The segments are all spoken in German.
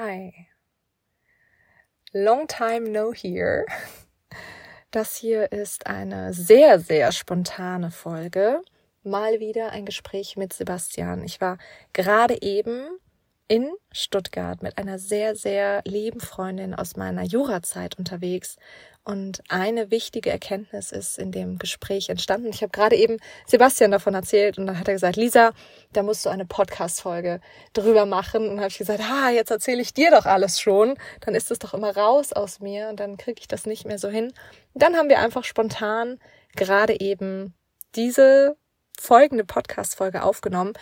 Hi. Long time no here. Das hier ist eine sehr, sehr spontane Folge. Mal wieder ein Gespräch mit Sebastian. Ich war gerade eben in Stuttgart mit einer sehr, sehr lieben Freundin aus meiner Jurazeit unterwegs und eine wichtige Erkenntnis ist in dem Gespräch entstanden. Ich habe gerade eben Sebastian davon erzählt und dann hat er gesagt, Lisa, da musst du eine Podcast-Folge drüber machen. Und dann habe ich gesagt, ah, jetzt erzähle ich dir doch alles schon. Dann ist es doch immer raus aus mir und dann kriege ich das nicht mehr so hin. Und dann haben wir einfach spontan gerade eben diese folgende Podcast-Folge aufgenommen.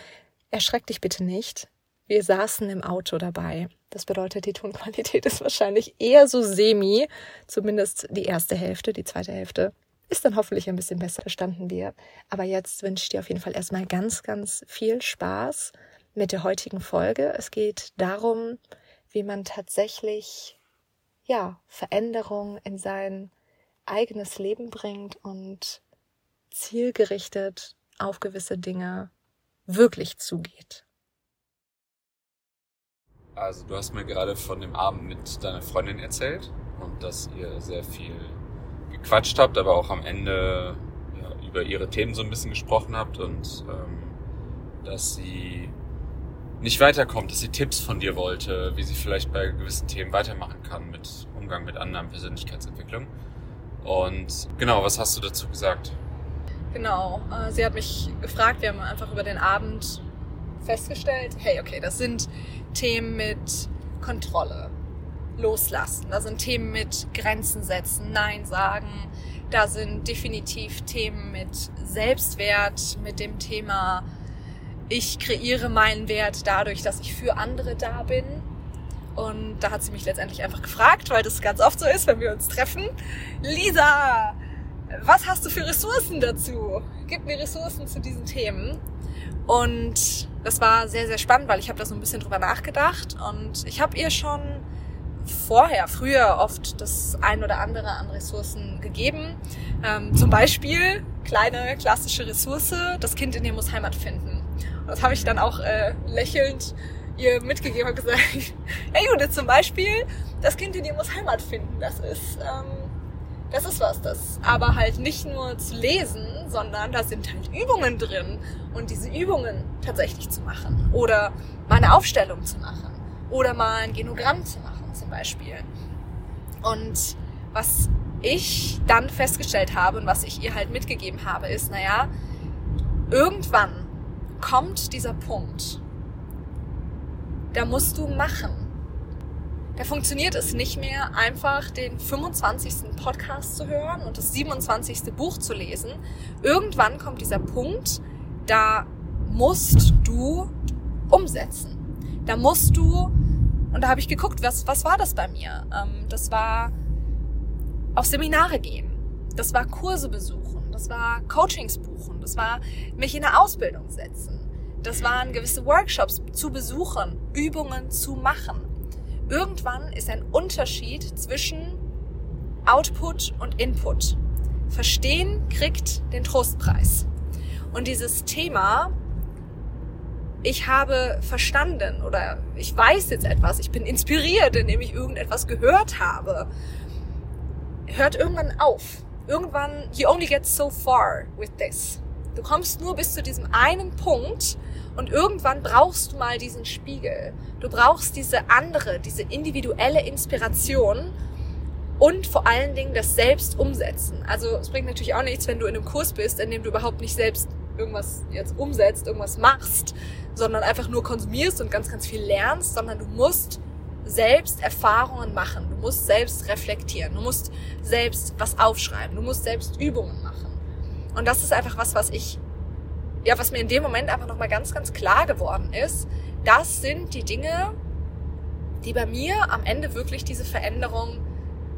Erschreck dich bitte nicht. Wir saßen im Auto dabei. Das bedeutet, die Tonqualität ist wahrscheinlich eher so semi, zumindest die erste Hälfte, die zweite Hälfte ist dann hoffentlich ein bisschen besser verstanden wir. Aber jetzt wünsche ich dir auf jeden Fall erstmal ganz, ganz viel Spaß mit der heutigen Folge. Es geht darum, wie man tatsächlich, ja, Veränderung in sein eigenes Leben bringt und zielgerichtet auf gewisse Dinge wirklich zugeht. Also du hast mir gerade von dem Abend mit deiner Freundin erzählt und dass ihr sehr viel gequatscht habt, aber auch am Ende ja, über ihre Themen so ein bisschen gesprochen habt und ähm, dass sie nicht weiterkommt, dass sie Tipps von dir wollte, wie sie vielleicht bei gewissen Themen weitermachen kann mit Umgang mit anderen Persönlichkeitsentwicklung. Und genau, was hast du dazu gesagt? Genau, äh, sie hat mich gefragt, wir haben einfach über den Abend festgestellt, hey, okay, das sind Themen mit Kontrolle, loslassen, da sind Themen mit Grenzen setzen, Nein sagen, da sind definitiv Themen mit Selbstwert, mit dem Thema, ich kreiere meinen Wert dadurch, dass ich für andere da bin. Und da hat sie mich letztendlich einfach gefragt, weil das ganz oft so ist, wenn wir uns treffen. Lisa, was hast du für Ressourcen dazu? Gib mir Ressourcen zu diesen Themen. Und das war sehr, sehr spannend, weil ich habe da so ein bisschen drüber nachgedacht und ich habe ihr schon vorher, früher oft das ein oder andere an Ressourcen gegeben. Ähm, zum Beispiel, kleine klassische Ressource, das Kind in dir muss Heimat finden. Und das habe ich dann auch äh, lächelnd ihr mitgegeben und gesagt, hey Judith, zum Beispiel, das Kind in dir muss Heimat finden. Das ist... Ähm, das ist was, das aber halt nicht nur zu lesen, sondern da sind halt Übungen drin und diese Übungen tatsächlich zu machen oder mal eine Aufstellung zu machen oder mal ein Genogramm zu machen zum Beispiel. Und was ich dann festgestellt habe und was ich ihr halt mitgegeben habe, ist, naja, irgendwann kommt dieser Punkt, da musst du machen da funktioniert es nicht mehr, einfach den 25. Podcast zu hören und das 27. Buch zu lesen. Irgendwann kommt dieser Punkt, da musst du umsetzen. Da musst du, und da habe ich geguckt, was, was war das bei mir? Ähm, das war auf Seminare gehen. Das war Kurse besuchen. Das war Coachings buchen. Das war mich in eine Ausbildung setzen. Das waren gewisse Workshops zu besuchen, Übungen zu machen irgendwann ist ein Unterschied zwischen Output und Input. Verstehen kriegt den Trostpreis. Und dieses Thema, ich habe verstanden oder ich weiß jetzt etwas, ich bin inspiriert, indem ich irgendetwas gehört habe, hört irgendwann auf. Irgendwann, you only get so far with this. Du kommst nur bis zu diesem einen Punkt und irgendwann brauchst du mal diesen Spiegel. Du brauchst diese andere, diese individuelle Inspiration und vor allen Dingen das Selbst umsetzen. Also es bringt natürlich auch nichts, wenn du in einem Kurs bist, in dem du überhaupt nicht selbst irgendwas jetzt umsetzt, irgendwas machst, sondern einfach nur konsumierst und ganz, ganz viel lernst, sondern du musst selbst Erfahrungen machen. Du musst selbst reflektieren. Du musst selbst was aufschreiben. Du musst selbst Übungen machen. Und das ist einfach was, was ich ja, was mir in dem Moment einfach nochmal ganz, ganz klar geworden ist, das sind die Dinge, die bei mir am Ende wirklich diese Veränderung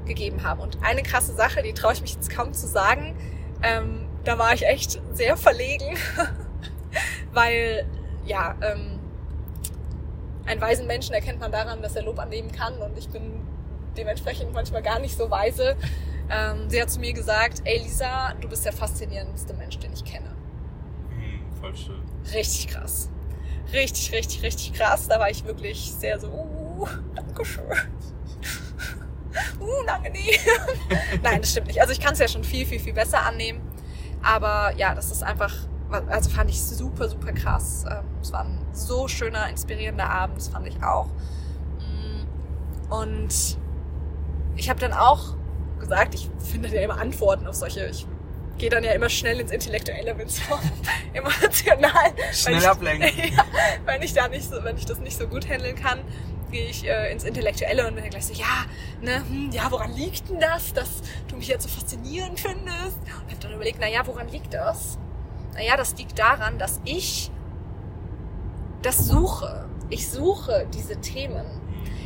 gegeben haben. Und eine krasse Sache, die traue ich mich jetzt kaum zu sagen, ähm, da war ich echt sehr verlegen, weil ja, ähm, einen weisen Menschen erkennt man daran, dass er Lob annehmen kann und ich bin dementsprechend manchmal gar nicht so weise. Ähm, sie hat zu mir gesagt, ey Lisa, du bist der faszinierendste Mensch, den ich kenne voll schön. Richtig krass. Richtig, richtig, richtig krass. Da war ich wirklich sehr so, uh, Dankeschön. Unangenehm. Nein, das stimmt nicht. Also ich kann es ja schon viel, viel, viel besser annehmen. Aber ja, das ist einfach, also fand ich super, super krass. Ähm, es war ein so schöner, inspirierender Abend, das fand ich auch. Mm, und ich habe dann auch gesagt, ich finde ja immer Antworten auf solche, ich gehe dann ja immer schnell ins Intellektuelle, wenn so emotional. Schnell ablenken. Ja, wenn ich da nicht so, wenn ich das nicht so gut handeln kann, gehe ich äh, ins Intellektuelle und bin dann gleich so, ja, ne, hm, ja, woran liegt denn das, dass du mich jetzt so faszinierend findest? Und habe dann überlegt, na ja, woran liegt das? Naja, das liegt daran, dass ich das suche. Ich suche diese Themen.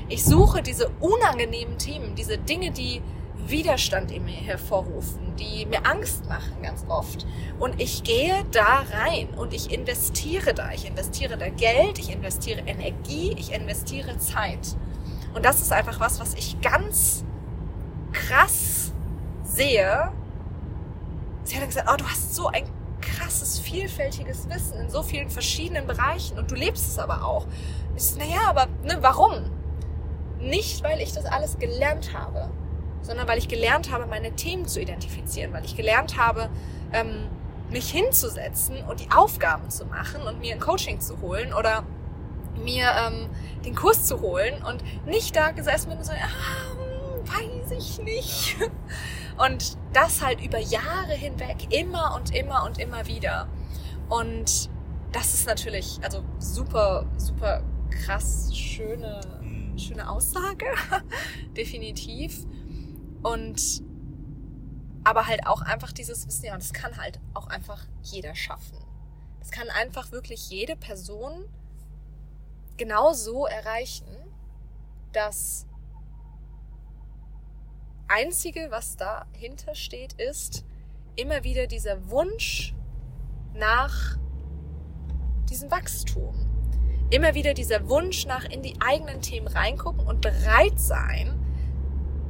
Ich suche diese unangenehmen Themen, diese Dinge, die Widerstand in mir hervorrufen, die mir Angst machen ganz oft. Und ich gehe da rein und ich investiere da. Ich investiere da Geld, ich investiere Energie, ich investiere Zeit. Und das ist einfach was, was ich ganz krass sehe. Sie hat gesagt, oh, du hast so ein krasses, vielfältiges Wissen in so vielen verschiedenen Bereichen und du lebst es aber auch. Ich so, naja, aber ne, warum? Nicht, weil ich das alles gelernt habe, sondern weil ich gelernt habe, meine Themen zu identifizieren, weil ich gelernt habe, ähm, mich hinzusetzen und die Aufgaben zu machen und mir ein Coaching zu holen oder mir ähm, den Kurs zu holen und nicht da gesessen bin und so, ah, weiß ich nicht. Und das halt über Jahre hinweg, immer und immer und immer wieder. Und das ist natürlich, also super, super krass schöne, mhm. schöne Aussage, definitiv. Und aber halt auch einfach dieses Wissen, ja, und das kann halt auch einfach jeder schaffen. Das kann einfach wirklich jede Person genau so erreichen, dass Einzige, was dahinter steht, ist immer wieder dieser Wunsch nach diesem Wachstum. Immer wieder dieser Wunsch nach in die eigenen Themen reingucken und bereit sein,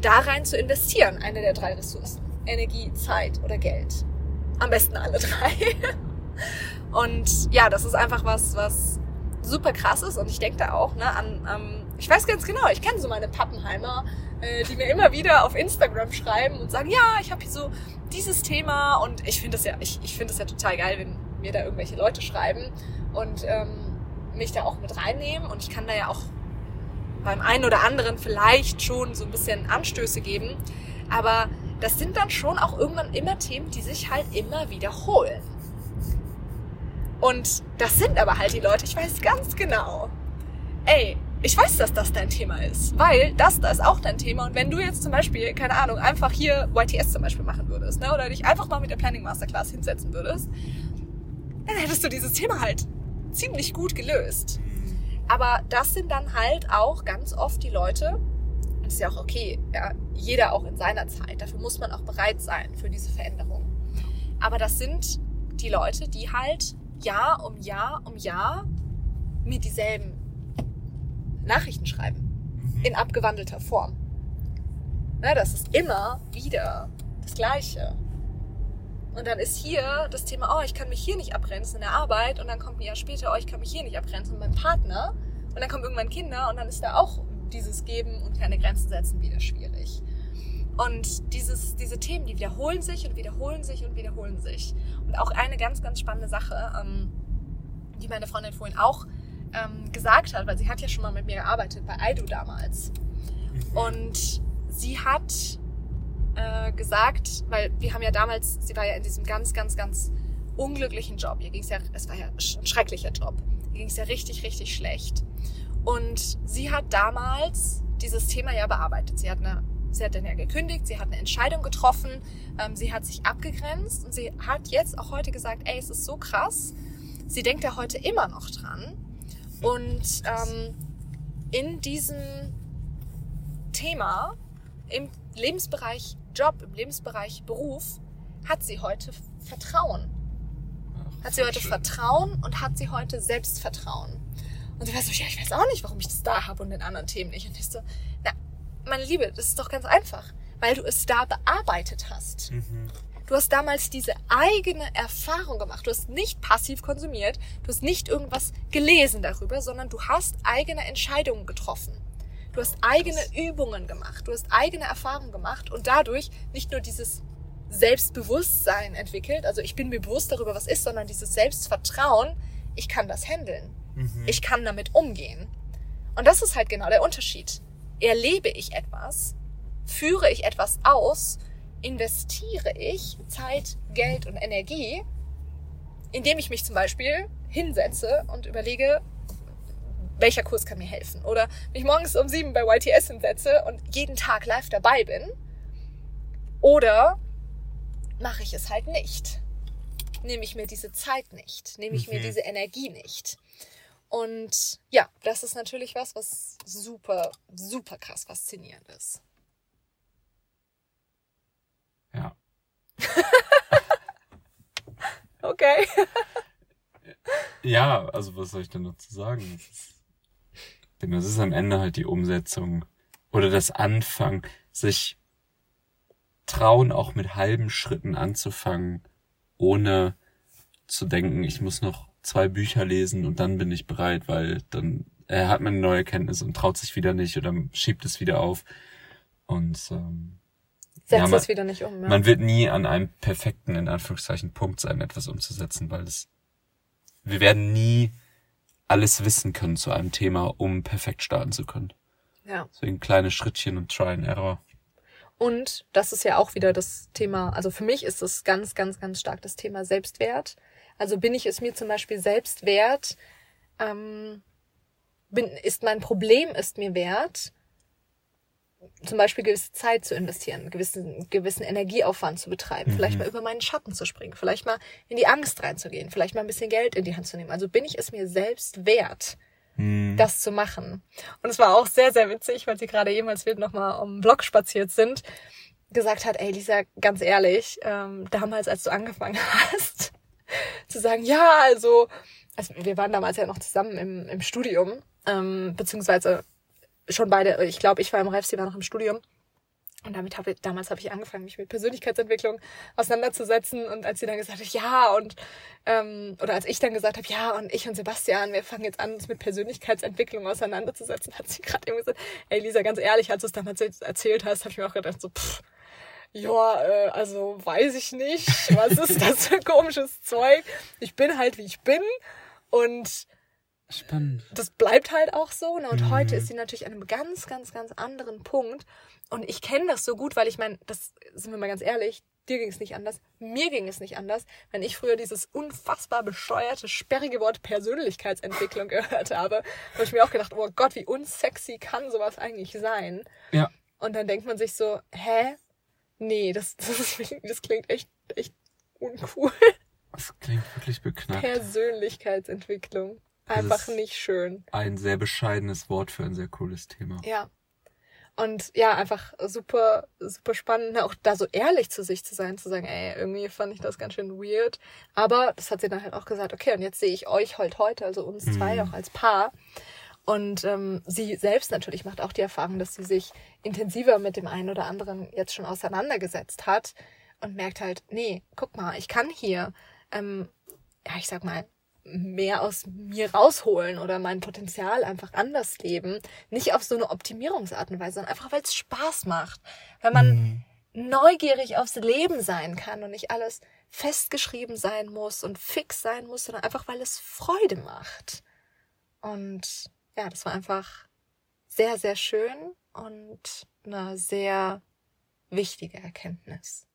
da rein zu investieren. Eine der drei Ressourcen. Energie, Zeit oder Geld. Am besten alle drei. Und ja, das ist einfach was, was super krass ist. Und ich denke da auch ne, an, ähm, ich weiß ganz genau, ich kenne so meine Pappenheimer, äh, die mir immer wieder auf Instagram schreiben und sagen, ja, ich habe hier so dieses Thema. Und ich finde das ja, ich, ich finde das ja total geil, wenn mir da irgendwelche Leute schreiben und ähm, mich da auch mit reinnehmen. Und ich kann da ja auch beim einen oder anderen vielleicht schon so ein bisschen Anstöße geben. Aber das sind dann schon auch irgendwann immer Themen, die sich halt immer wiederholen. Und das sind aber halt die Leute, ich weiß ganz genau, ey, ich weiß, dass das dein Thema ist, weil das da ist auch dein Thema. Und wenn du jetzt zum Beispiel, keine Ahnung, einfach hier YTS zum Beispiel machen würdest, ne, oder dich einfach mal mit der Planning Masterclass hinsetzen würdest, dann hättest du dieses Thema halt ziemlich gut gelöst. Aber das sind dann halt auch ganz oft die Leute, und das ist ja auch okay, ja, jeder auch in seiner Zeit. Dafür muss man auch bereit sein für diese Veränderung. Aber das sind die Leute, die halt Jahr um Jahr um Jahr mir dieselben Nachrichten schreiben. Mhm. In abgewandelter Form. Na, das ist immer wieder das Gleiche. Und dann ist hier das Thema, oh, ich kann mich hier nicht abgrenzen in der Arbeit. Und dann kommt ein Jahr später, oh, ich kann mich hier nicht abgrenzen mit meinem Partner. Und dann kommen irgendwann Kinder und dann ist da auch dieses Geben und keine Grenzen setzen wieder schwierig. Und dieses, diese Themen, die wiederholen sich und wiederholen sich und wiederholen sich. Und auch eine ganz, ganz spannende Sache, ähm, die meine Freundin vorhin auch ähm, gesagt hat, weil sie hat ja schon mal mit mir gearbeitet bei Aidu damals. Mhm. Und sie hat äh, gesagt, weil wir haben ja damals, sie war ja in diesem ganz, ganz, ganz unglücklichen Job. Ihr ging's ja, es war ja ein schrecklicher Job. Ihr ging's ja richtig, richtig schlecht. Und sie hat damals dieses Thema ja bearbeitet. Sie hat eine Sie hat dann ja gekündigt, sie hat eine Entscheidung getroffen, ähm, sie hat sich abgegrenzt und sie hat jetzt auch heute gesagt, ey, es ist so krass. Sie denkt ja heute immer noch dran. Und ähm, in diesem Thema, im Lebensbereich Job, im Lebensbereich Beruf, hat sie heute Vertrauen. Hat sie heute schön. Vertrauen und hat sie heute Selbstvertrauen. Und sie war so, ja, ich weiß auch nicht, warum ich das da habe und in anderen Themen nicht. Und ich so, na, meine Liebe, das ist doch ganz einfach, weil du es da bearbeitet hast. Mhm. Du hast damals diese eigene Erfahrung gemacht. Du hast nicht passiv konsumiert, du hast nicht irgendwas gelesen darüber, sondern du hast eigene Entscheidungen getroffen. Du hast eigene Übungen gemacht, du hast eigene Erfahrungen gemacht und dadurch nicht nur dieses Selbstbewusstsein entwickelt, also ich bin mir bewusst darüber, was ist, sondern dieses Selbstvertrauen, ich kann das handeln. Mhm. Ich kann damit umgehen. Und das ist halt genau der Unterschied. Erlebe ich etwas, führe ich etwas aus, investiere ich Zeit, Geld und Energie, indem ich mich zum Beispiel hinsetze und überlege, welcher Kurs kann mir helfen? Oder mich morgens um sieben bei YTS hinsetze und jeden Tag live dabei bin. Oder mache ich es halt nicht. Nehme ich mir diese Zeit nicht, nehme ich mhm. mir diese Energie nicht. Und ja, das ist natürlich was, was super, super krass faszinierend ist. Ja. okay. ja, also was soll ich denn dazu sagen? Das ist, das ist am Ende halt die Umsetzung oder das Anfangen, sich trauen, auch mit halben Schritten anzufangen, ohne zu denken, ich muss noch zwei Bücher lesen und dann bin ich bereit, weil dann er hat man eine neue Erkenntnis und traut sich wieder nicht oder schiebt es wieder auf. Und ähm, setzt ja, man, es wieder nicht um. Ja. Man wird nie an einem perfekten, in Anführungszeichen, Punkt sein, etwas umzusetzen, weil es wir werden nie alles wissen können zu einem Thema, um perfekt starten zu können. Ja. Deswegen kleine Schrittchen und Try and Error. Und das ist ja auch wieder das Thema, also für mich ist es ganz, ganz, ganz stark das Thema Selbstwert. Also bin ich es mir zum Beispiel selbst wert, ähm, bin, ist mein Problem ist mir wert, zum Beispiel gewisse Zeit zu investieren, gewissen, gewissen Energieaufwand zu betreiben, mhm. vielleicht mal über meinen Schatten zu springen, vielleicht mal in die Angst reinzugehen, vielleicht mal ein bisschen Geld in die Hand zu nehmen. Also bin ich es mir selbst wert, mhm. das zu machen. Und es war auch sehr, sehr witzig, weil sie gerade eben, als wir nochmal um den Block spaziert sind, gesagt hat, ey Lisa, ganz ehrlich, ähm, damals, als du angefangen hast, zu sagen, ja, also, also wir waren damals ja noch zusammen im, im Studium, ähm, beziehungsweise schon beide, ich glaube, ich war im Ref, sie war noch im Studium. Und damit habe ich, damals habe ich angefangen, mich mit Persönlichkeitsentwicklung auseinanderzusetzen. Und als sie dann gesagt hat, ja, und ähm, oder als ich dann gesagt habe, ja, und ich und Sebastian, wir fangen jetzt an, uns mit Persönlichkeitsentwicklung auseinanderzusetzen, hat sie gerade eben gesagt, ey Lisa, ganz ehrlich, als du es damals erzählt hast, habe ich mir auch gedacht, so, pff, ja, äh, also weiß ich nicht, was ist das für komisches Zeug? Ich bin halt, wie ich bin. Und Spannend. Das bleibt halt auch so. Ne? Und mhm. heute ist sie natürlich an einem ganz, ganz, ganz anderen Punkt. Und ich kenne das so gut, weil ich meine, das sind wir mal ganz ehrlich, dir ging es nicht anders, mir ging es nicht anders, wenn ich früher dieses unfassbar bescheuerte, sperrige Wort Persönlichkeitsentwicklung gehört habe, habe ich mir auch gedacht, oh Gott, wie unsexy kann sowas eigentlich sein? Ja. Und dann denkt man sich so, hä? Nee, das, das, das klingt echt, echt uncool. Das klingt wirklich beknackt. Persönlichkeitsentwicklung. Einfach nicht schön. Ein sehr bescheidenes Wort für ein sehr cooles Thema. Ja. Und ja, einfach super, super spannend, auch da so ehrlich zu sich zu sein, zu sagen, ey, irgendwie fand ich das ganz schön weird. Aber das hat sie dann halt auch gesagt, okay, und jetzt sehe ich euch halt heute, also uns zwei mhm. auch als Paar. Und ähm, sie selbst natürlich macht auch die Erfahrung, dass sie sich intensiver mit dem einen oder anderen jetzt schon auseinandergesetzt hat und merkt halt, nee, guck mal, ich kann hier, ähm, ja, ich sag mal, mehr aus mir rausholen oder mein Potenzial einfach anders leben. Nicht auf so eine Optimierungsart und Weise, sondern einfach, weil es Spaß macht. Weil man mhm. neugierig aufs Leben sein kann und nicht alles festgeschrieben sein muss und fix sein muss, sondern einfach, weil es Freude macht. Und ja, das war einfach sehr, sehr schön und eine sehr wichtige Erkenntnis.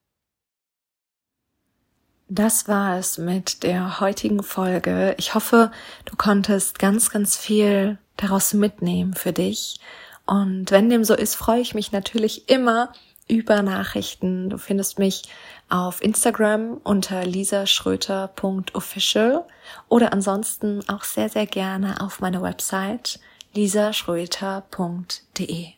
Das war es mit der heutigen Folge. Ich hoffe, du konntest ganz, ganz viel daraus mitnehmen für dich. Und wenn dem so ist, freue ich mich natürlich immer über Nachrichten. Du findest mich auf Instagram unter lisaschröter.official oder ansonsten auch sehr, sehr gerne auf meiner Website lisaschröter.de.